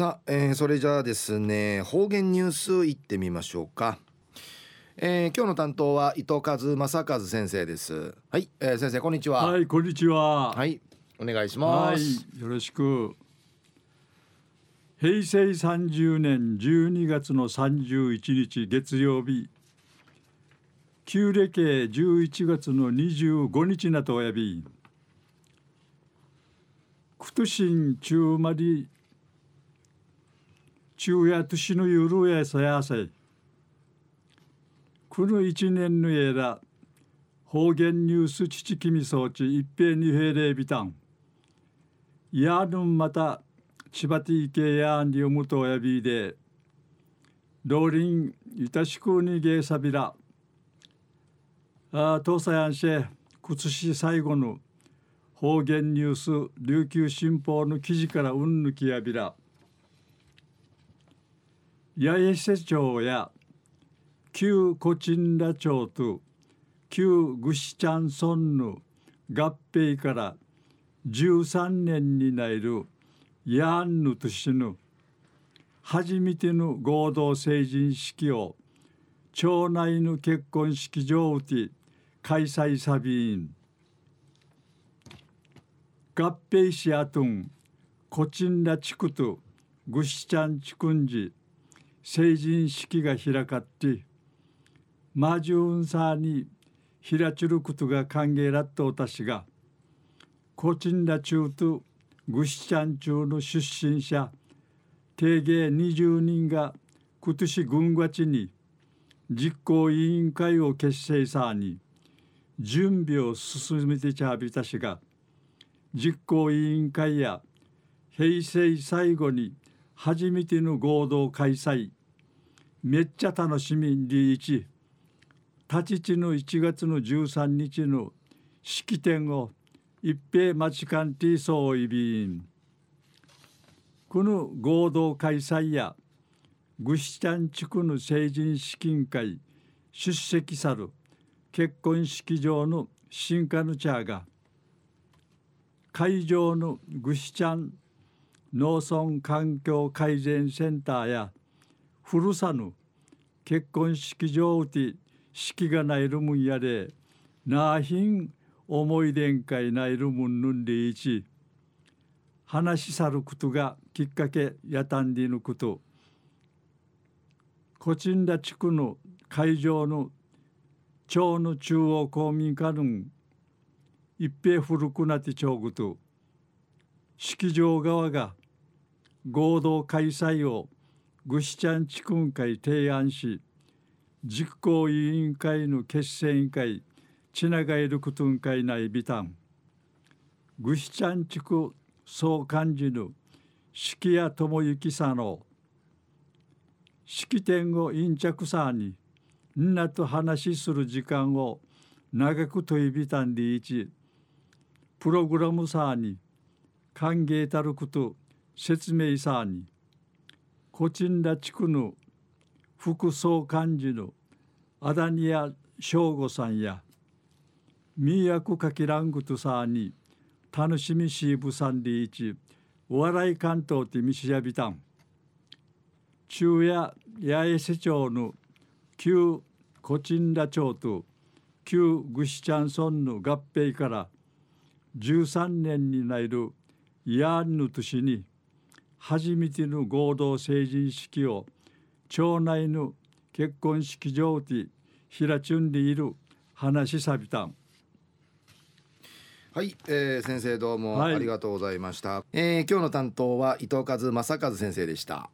さあ、えー、それじゃあですね方言ニュースいってみましょうか、えー、今日の担当は伊藤和正和先生です。はい、えー、先生こんにちは。はいこんにちは。はいお願いします。はいよろしく。平成30年12月の31日月曜日旧暦11月の25日なとおやびクトシン中まり中夜年のゆるやさやさい。この一年のえら方言ニュース父君装置一平二平礼ビタンやぬんまた千葉ティーケやんりむとやびで老林いたしくにげさびら。あ東西安市靴市最後の方言ニュース琉球新報の記事からうんぬきやびら。八重瀬町や旧コチンラ町と旧グシチャンソンヌ合併から13年になるヤンヌとしぬ初めての合同成人式を町内の結婚式場で開催さびん。合併しあとんコチンラ地区とグシチャン地区んじ成人式が開かってマジュンサーに開ちることが歓迎だった私がコチンラ中とグシチャン中の出身者定芸20人が今年軍月に実行委員会を結成さに準備を進めてちゃびたしが実行委員会や平成最後に初めての合同開催。めっちゃ楽しみに一立ち地の1月の13日の式典を一平町間ティーソーイビン。この合同開催やグシチャン地区の成人資金会出席さる結婚式場の新カヌチャーが会場のグシチャン農村環境改善センターや古さぬ結婚式場で式がないるもんやでなあひん思い出んかいないるもんぬんでいち話し去ることがきっかけやたんでぬこと。コチンダ地区の会場の町の中央公民館の一平古くなってちょうぐと。式場側が合同開催をぐしちゃん地区会提案し実行委員会の決選委員会ちながいることん会内ビタンぐしちゃん地区総幹事の式谷智之さの式典を陰着さにみんなと話する時間を長くといびたんでいちプログラムさに歓迎たること説明さに。コチンダ地区の副総幹事のアダニア翔吾さんやミヤクカキラングトさに楽しみしぶさんでいちお笑い関東てみしやびたん。中夜八重瀬町の旧コチンダ町と旧グシチャン村の合併から13年になるヤンヌ年に初めての合同成人式を町内の結婚式場で開ちゅんでいる話さびたん。はい、えー、先生どうもありがとうございました、はい、えー、今日の担当は伊藤和正和先生でした。